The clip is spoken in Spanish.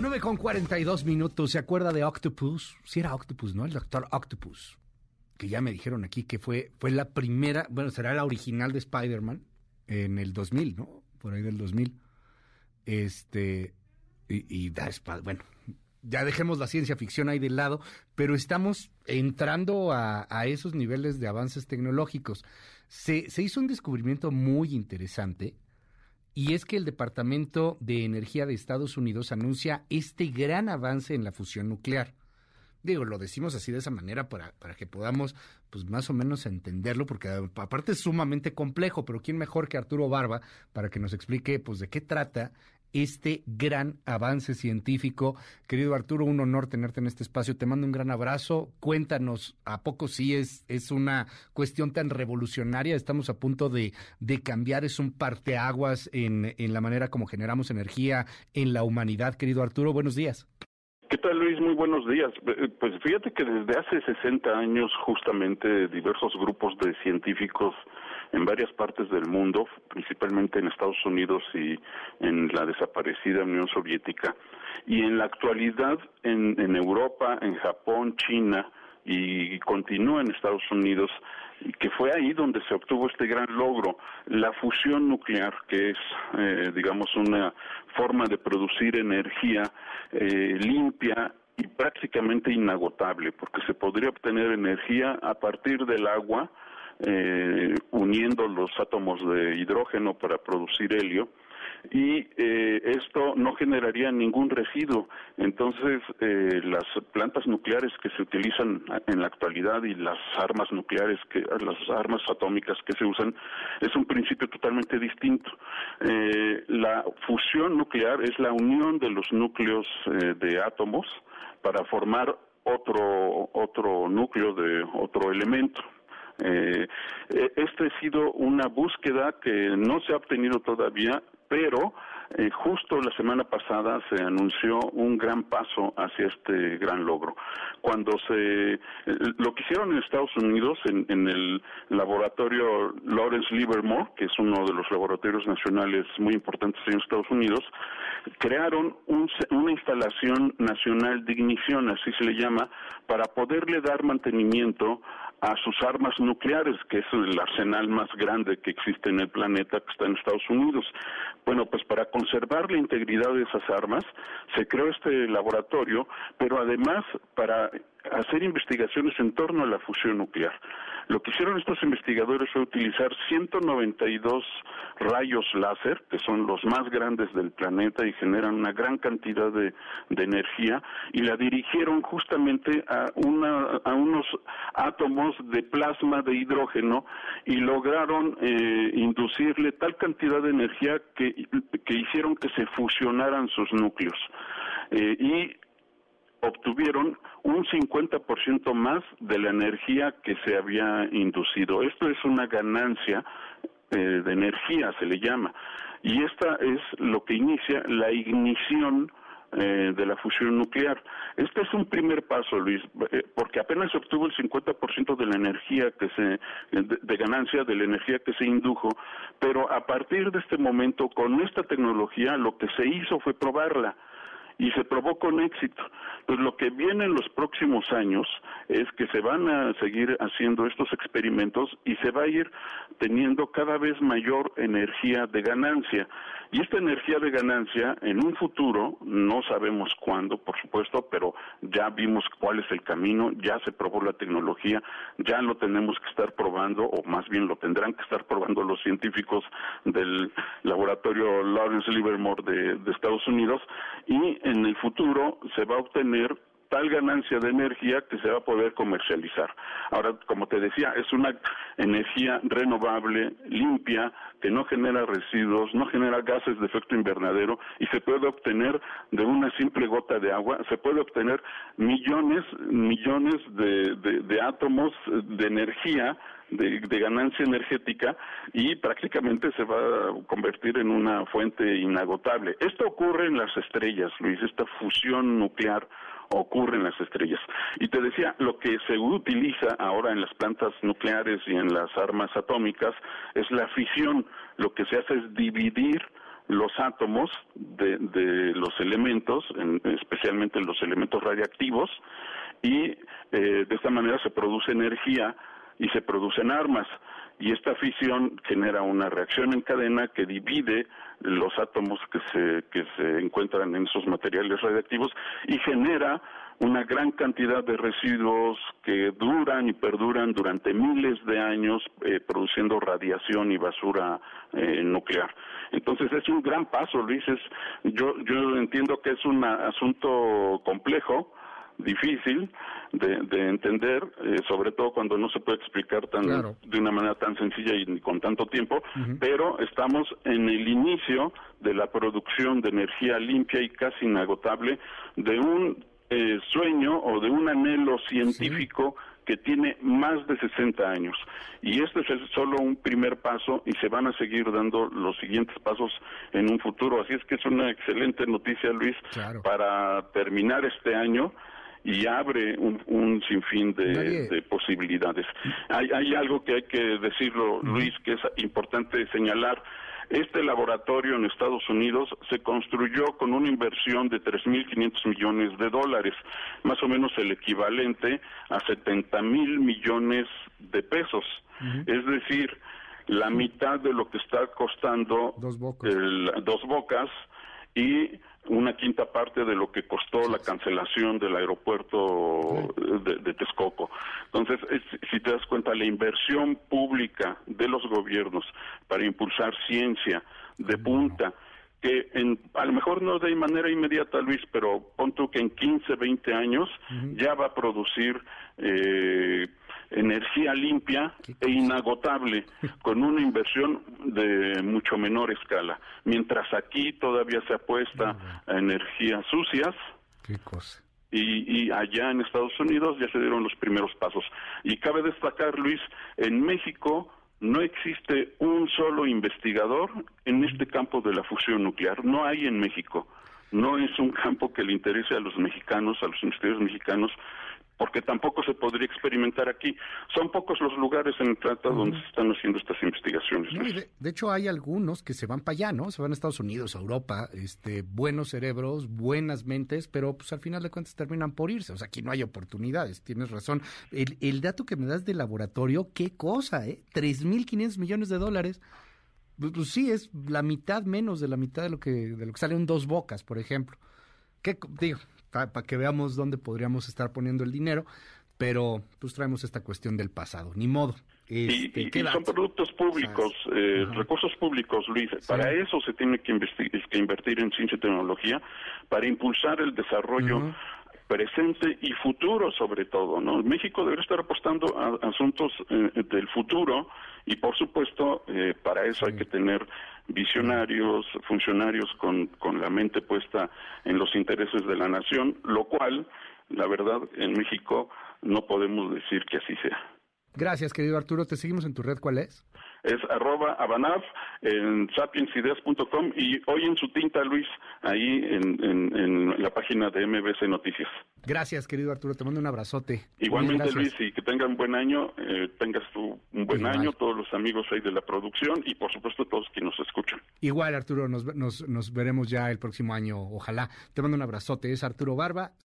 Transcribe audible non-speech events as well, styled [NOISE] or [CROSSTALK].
9 con 42 minutos. ¿Se acuerda de Octopus? Sí era Octopus, ¿no? El doctor Octopus. Que ya me dijeron aquí que fue, fue la primera, bueno, será la original de Spider-Man en el 2000, ¿no? Por ahí del 2000. Este, y, y da bueno, ya dejemos la ciencia ficción ahí de lado, pero estamos entrando a, esos niveles de avances tecnológicos. Se hizo un descubrimiento muy interesante y es que el Departamento de Energía de Estados Unidos anuncia este gran avance en la fusión nuclear. Digo, lo decimos así de esa manera para, para que podamos, pues más o menos entenderlo, porque aparte es sumamente complejo, pero ¿quién mejor que Arturo Barba para que nos explique, pues, de qué trata este gran avance científico. Querido Arturo, un honor tenerte en este espacio. Te mando un gran abrazo. Cuéntanos, ¿a poco sí es, es una cuestión tan revolucionaria? Estamos a punto de, de cambiar, es un parteaguas en, en la manera como generamos energía en la humanidad. Querido Arturo, buenos días. ¿Qué tal Luis? Muy buenos días. Eh, pues fíjate que desde hace 60 años justamente diversos grupos de científicos en varias partes del mundo, principalmente en Estados Unidos y en la desaparecida Unión Soviética, y en la actualidad en, en Europa, en Japón, China y continúa en Estados Unidos, que fue ahí donde se obtuvo este gran logro, la fusión nuclear, que es, eh, digamos, una forma de producir energía eh, limpia y prácticamente inagotable, porque se podría obtener energía a partir del agua, eh, uniendo los átomos de hidrógeno para producir helio, y eh, esto no generaría ningún residuo. Entonces, eh, las plantas nucleares que se utilizan en la actualidad y las armas nucleares, que las armas atómicas que se usan, es un principio totalmente distinto. Eh, la fusión nuclear es la unión de los núcleos eh, de átomos para formar otro otro núcleo de otro elemento. Eh, esta ha sido una búsqueda que no se ha obtenido todavía pero eh, justo la semana pasada se anunció un gran paso hacia este gran logro. Cuando se eh, lo que hicieron en Estados Unidos en, en, el laboratorio Lawrence Livermore, que es uno de los laboratorios nacionales muy importantes en Estados Unidos, crearon un, una instalación nacional de ignición, así se le llama, para poderle dar mantenimiento a sus armas nucleares, que es el arsenal más grande que existe en el planeta, que está en Estados Unidos. Bueno, pues para conservar la integridad de esas armas, se creó este laboratorio, pero además para hacer investigaciones en torno a la fusión nuclear. Lo que hicieron estos investigadores fue utilizar 192 rayos láser, que son los más grandes del planeta y generan una gran cantidad de, energía, y la dirigieron justamente a, una, a unos átomos de plasma de hidrógeno y lograron eh, inducirle tal cantidad de energía que, que hicieron que se fusionaran sus núcleos. Eh, y obtuvieron un 50% más de la energía que se había inducido. Esto es una ganancia eh, de energía, se le llama. Y esta es lo que inicia la ignición eh, de la fusión nuclear. Este es un primer paso, Luis, eh, porque apenas obtuvo el 50% de la energía que se, de, de, ganancia de la energía que se indujo, pero a partir de este momento, con esta tecnología, lo que se hizo fue probarla y se probó con éxito. Pues lo que viene en los próximos años es que se van a seguir haciendo estos experimentos y se va a ir teniendo cada vez mayor energía de ganancia. Y esta energía de ganancia en un futuro, no sabemos cuándo, por supuesto, pero ya vimos cuál es el camino, ya se probó la tecnología, ya lo tenemos que estar probando, o más bien lo tendrán que estar probando los científicos del laboratorio Lawrence Livermore de, Estados Unidos, y en el futuro se va a obtener tal ganancia de energía que se va a poder comercializar. Ahora, como te decía, es una energía renovable, limpia, que no genera residuos, no genera gases de efecto invernadero y se puede obtener de una simple gota de agua, se puede obtener millones, millones de, de, átomos de energía de, ganancia energética y prácticamente se va a convertir en una fuente inagotable. Esto ocurre en las estrellas, Luis, esta fusión nuclear ocurre en las estrellas. Y te decía, lo que se utiliza ahora en las plantas nucleares y en las armas atómicas es la fisión. Lo que se hace es dividir los átomos de, de los elementos, especialmente los elementos radiactivos, y eh, de esta manera se produce energía y se producen armas. Y esta fisión genera una reacción en cadena que divide los átomos que se, que se encuentran en esos materiales radiactivos y genera una gran cantidad de residuos que duran y perduran durante miles de años eh, produciendo radiación y basura eh, nuclear. Entonces es un gran paso, Luis. yo, yo entiendo que es un asunto complejo, difícil de, entender, eh, sobre todo cuando no se puede explicar tan de una manera tan sencilla y con tanto tiempo, pero estamos en el inicio de la producción de energía limpia y casi inagotable de un eh, sueño o de un anhelo científico que tiene más de 60 años. Y este es solo un primer paso y se van a seguir dando los siguientes pasos en un futuro. Así es que es una excelente noticia, Luis, para terminar este año y abre un, sinfín de, posibilidades. Hay, hay, algo que hay que decirlo, Luis, que es importante señalar. Este laboratorio en Estados Unidos se construyó con una inversión de 3.500 millones de dólares, más o menos el equivalente a 70 mil millones de pesos. Es decir, la mitad de lo que está costando dos bocas, dos bocas y una quinta parte de lo que costó la cancelación del aeropuerto de, Texcoco. Entonces, si te das cuenta, la inversión pública de los gobiernos para impulsar ciencia de punta, que en, a lo mejor no de manera inmediata, Luis, pero pon tú que en 15, 20 años ya va a producir eh, energía limpia e inagotable [LAUGHS] con una inversión de mucho menor escala, mientras aquí todavía se apuesta a energías sucias. Y, y, allá en Estados Unidos ya se dieron los primeros pasos. Y cabe destacar, Luis, en México no existe un solo investigador en este campo de la fusión nuclear. No hay en México. No es un campo que le interese a los mexicanos, a los investigadores mexicanos, porque tampoco se podría experimentar aquí. Son pocos los lugares en el tratado donde se están haciendo estas investigaciones. de, hecho, hay algunos que se van para allá, ¿no? Se van a Estados Unidos, a Europa, este, buenos cerebros, buenas mentes, pero pues al final de cuentas terminan por irse. O sea, aquí no hay oportunidades, tienes razón. El, el dato que me das del laboratorio, qué cosa, ¿eh? 3.500 millones de dólares. Pues, pues, sí, es la mitad menos de la mitad de lo que, de lo que sale en dos bocas, por ejemplo. ¿Qué, digo, para que veamos dónde podríamos estar poniendo el dinero, pero pues traemos esta cuestión del pasado, ni modo. y, este, son productos públicos, eh, recursos públicos, Luis. Para eso se tiene que, que, invertir en ciencia y tecnología, para impulsar el desarrollo presente y futuro sobre todo, ¿no? México debe estar apostando a asuntos eh, del futuro y por supuesto eh, para eso hay que tener visionarios, funcionarios con, con la mente puesta en los intereses de la nación, lo cual, la verdad, en México no podemos decir que así sea. Gracias, querido Arturo. Te seguimos en tu red. ¿Cuál es? Es arroba abanaf en sapiensideas.com y hoy en su tinta, Luis, ahí en, la página de MBC Noticias. Gracias, querido Arturo. Te mando un abrazote. Igualmente, Luis, y que tengan buen año, eh, tengas tú un buen año, todos los amigos ahí de la producción y, por supuesto, todos quienes nos escuchan. Igual, Arturo, nos, nos veremos ya el próximo año, ojalá. Te mando un abrazote. Es Arturo Barba.